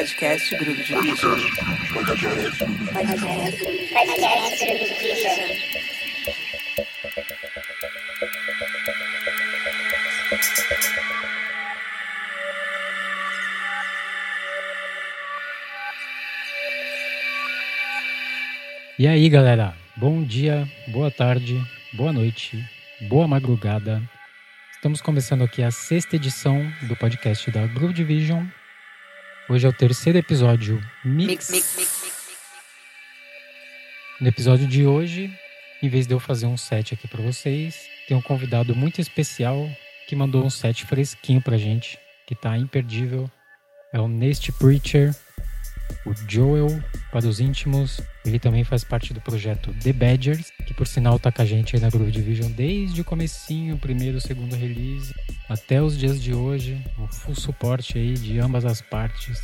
Podcast Grupo de Vision. E aí, galera? Bom dia, boa tarde, boa noite, boa madrugada. Estamos começando aqui a sexta edição do podcast da Groove Division. Hoje é o terceiro episódio Mix. No episódio de hoje, em vez de eu fazer um set aqui para vocês, tem um convidado muito especial que mandou um set fresquinho pra gente, que tá imperdível. É o Nest Preacher, o Joel, para os íntimos. Ele também faz parte do projeto The Badgers, que por sinal tá com a gente aí na Groove Division desde o comecinho, primeiro, segundo release, até os dias de hoje. Um full suporte aí de ambas as partes.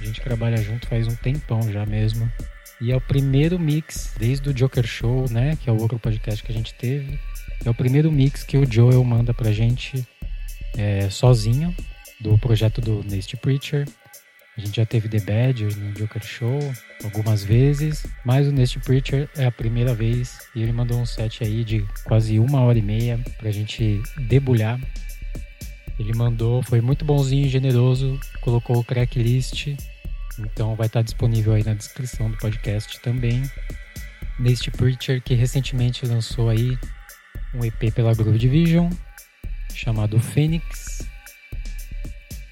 A gente trabalha junto faz um tempão já mesmo. E é o primeiro mix desde o Joker Show, né, que é o outro podcast que a gente teve. É o primeiro mix que o Joel manda pra gente é, sozinho, do projeto do Nest Preacher. A gente já teve The Badgers no Joker Show algumas vezes, mas o Nest Preacher é a primeira vez e ele mandou um set aí de quase uma hora e meia pra gente debulhar. Ele mandou, foi muito bonzinho e generoso, colocou o tracklist, então vai estar disponível aí na descrição do podcast também. Nest Preacher que recentemente lançou aí um EP pela Groove Division chamado Phoenix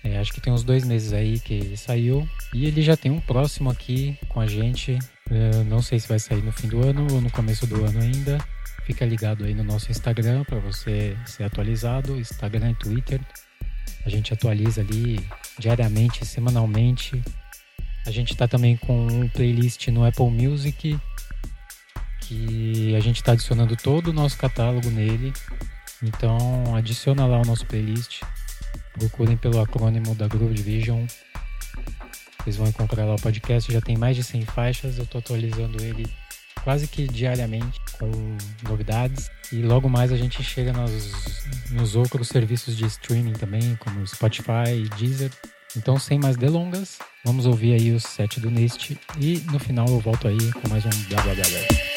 é, acho que tem uns dois meses aí que saiu. E ele já tem um próximo aqui com a gente. É, não sei se vai sair no fim do ano ou no começo do ano ainda. Fica ligado aí no nosso Instagram para você ser atualizado. Instagram e Twitter. A gente atualiza ali diariamente, semanalmente. A gente está também com um playlist no Apple Music que a gente está adicionando todo o nosso catálogo nele. Então adiciona lá o nosso playlist. Procurem pelo acrônimo da Groove Division. Vocês vão encontrar lá o podcast. Já tem mais de 100 faixas. Eu estou atualizando ele quase que diariamente com novidades. E logo mais a gente chega nos, nos outros serviços de streaming também, como Spotify e Deezer. Então, sem mais delongas, vamos ouvir aí o set do Nist. E no final eu volto aí com mais um blá blá blá blá.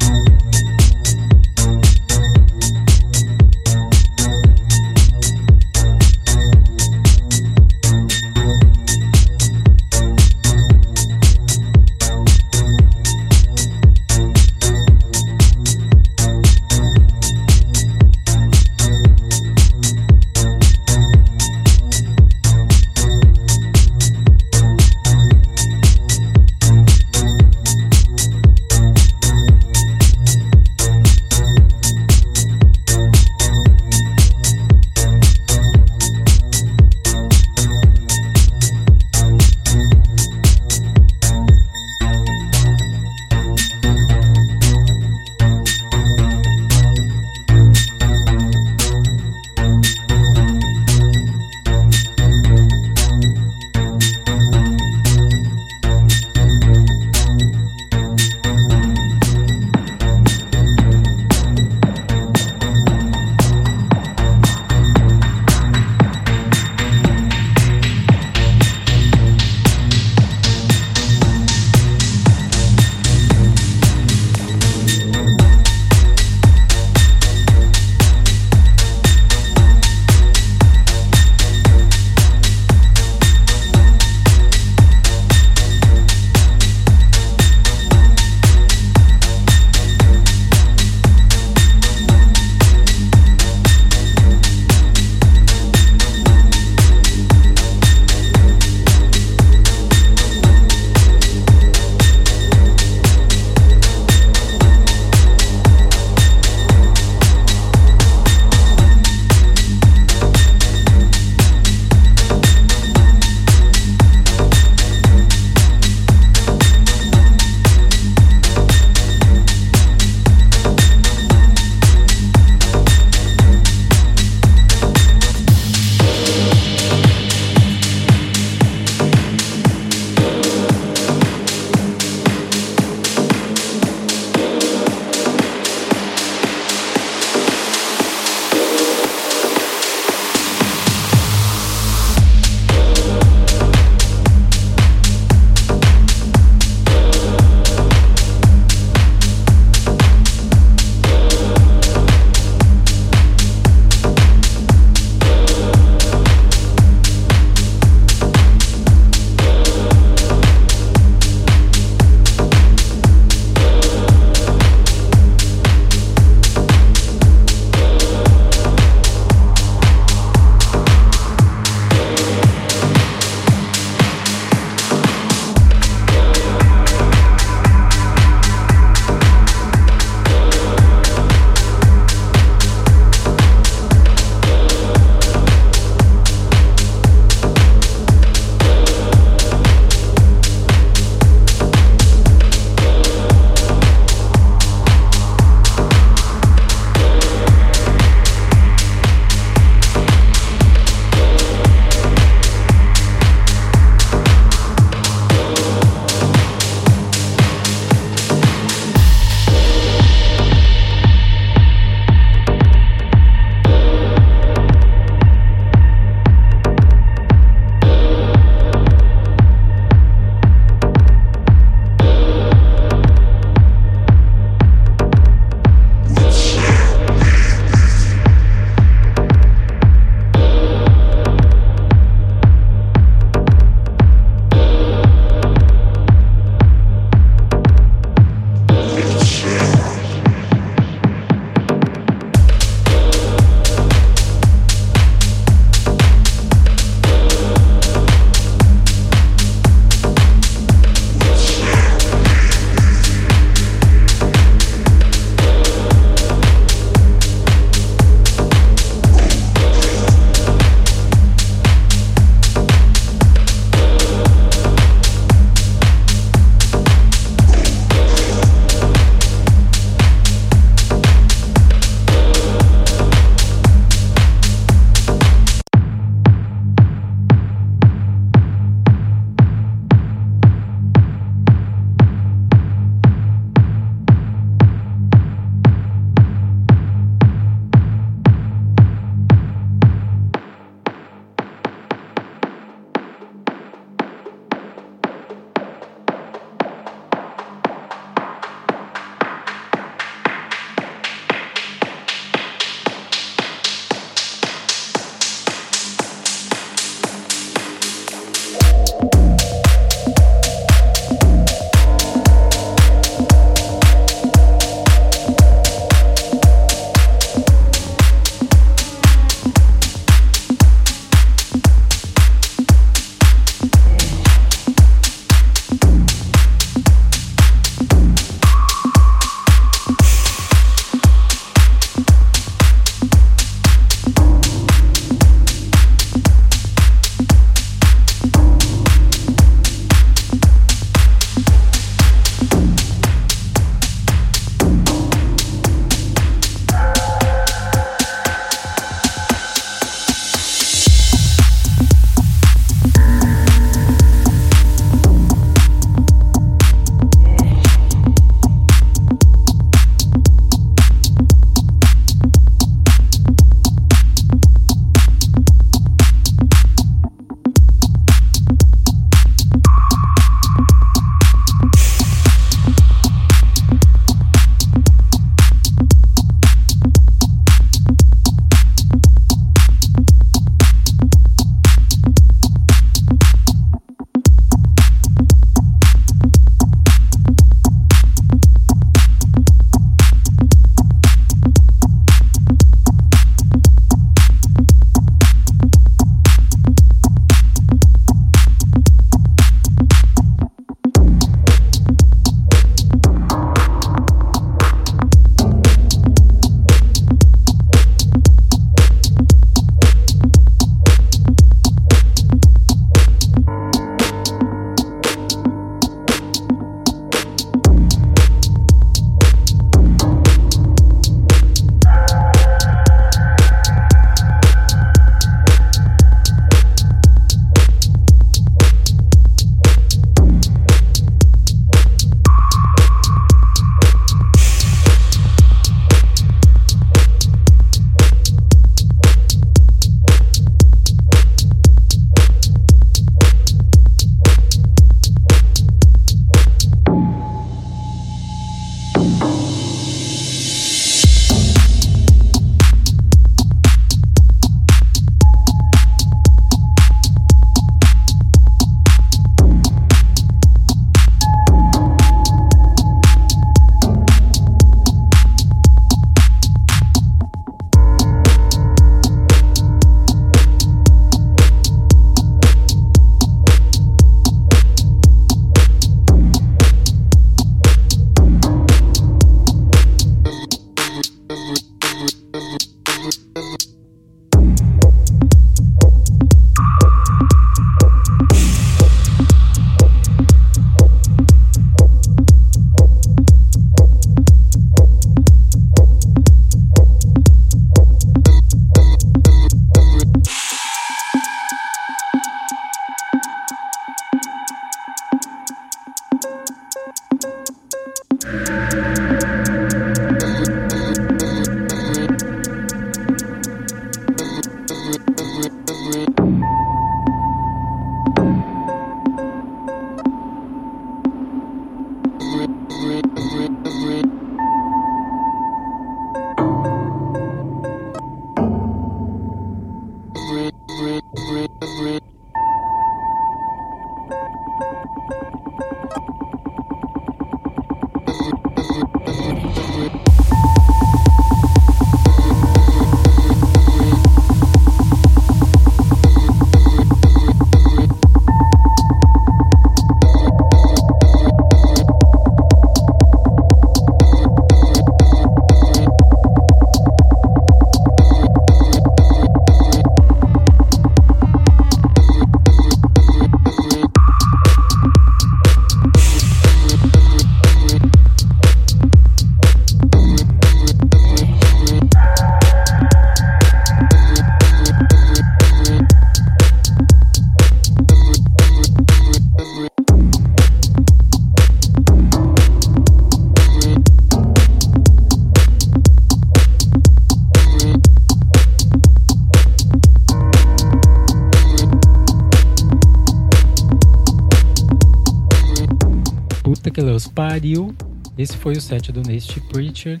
Pariu. Esse foi o set do Nasty Preacher.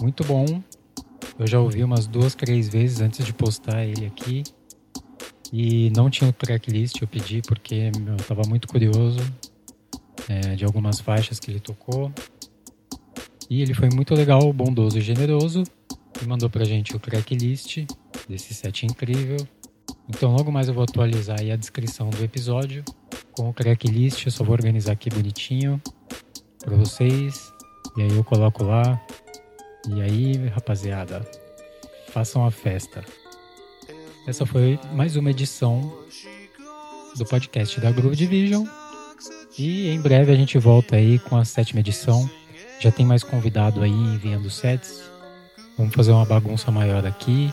Muito bom. Eu já ouvi umas duas, três vezes antes de postar ele aqui. E não tinha o tracklist, eu pedi porque eu estava muito curioso é, de algumas faixas que ele tocou. E ele foi muito legal, bondoso e generoso. E mandou pra gente o tracklist desse set incrível. Então logo mais eu vou atualizar aí a descrição do episódio com o tracklist. Eu só vou organizar aqui bonitinho para vocês. E aí eu coloco lá. E aí, rapaziada, façam a festa. Essa foi mais uma edição do podcast da Groove Division. E em breve a gente volta aí com a sétima edição. Já tem mais convidado aí enviando sets. Vamos fazer uma bagunça maior aqui,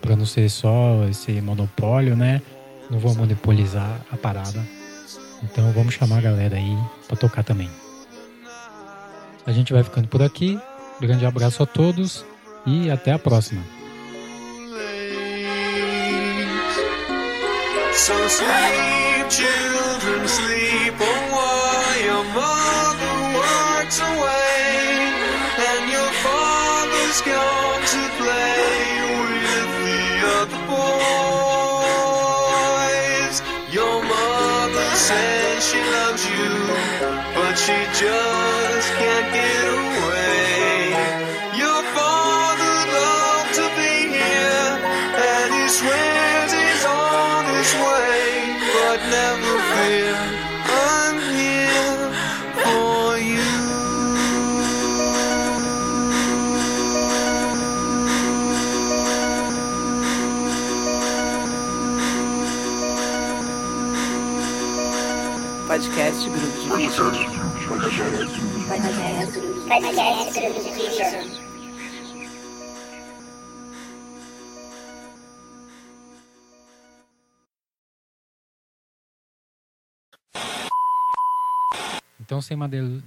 para não ser só esse monopólio, né? Não vou monopolizar a parada. Então vamos chamar a galera aí para tocar também. A gente vai ficando por aqui. Grande abraço a todos e até a próxima. Away and your father's gone to play with says she loves you, but she just can't get away. Podcast Grupo Grupo Division. Então, sem, madel...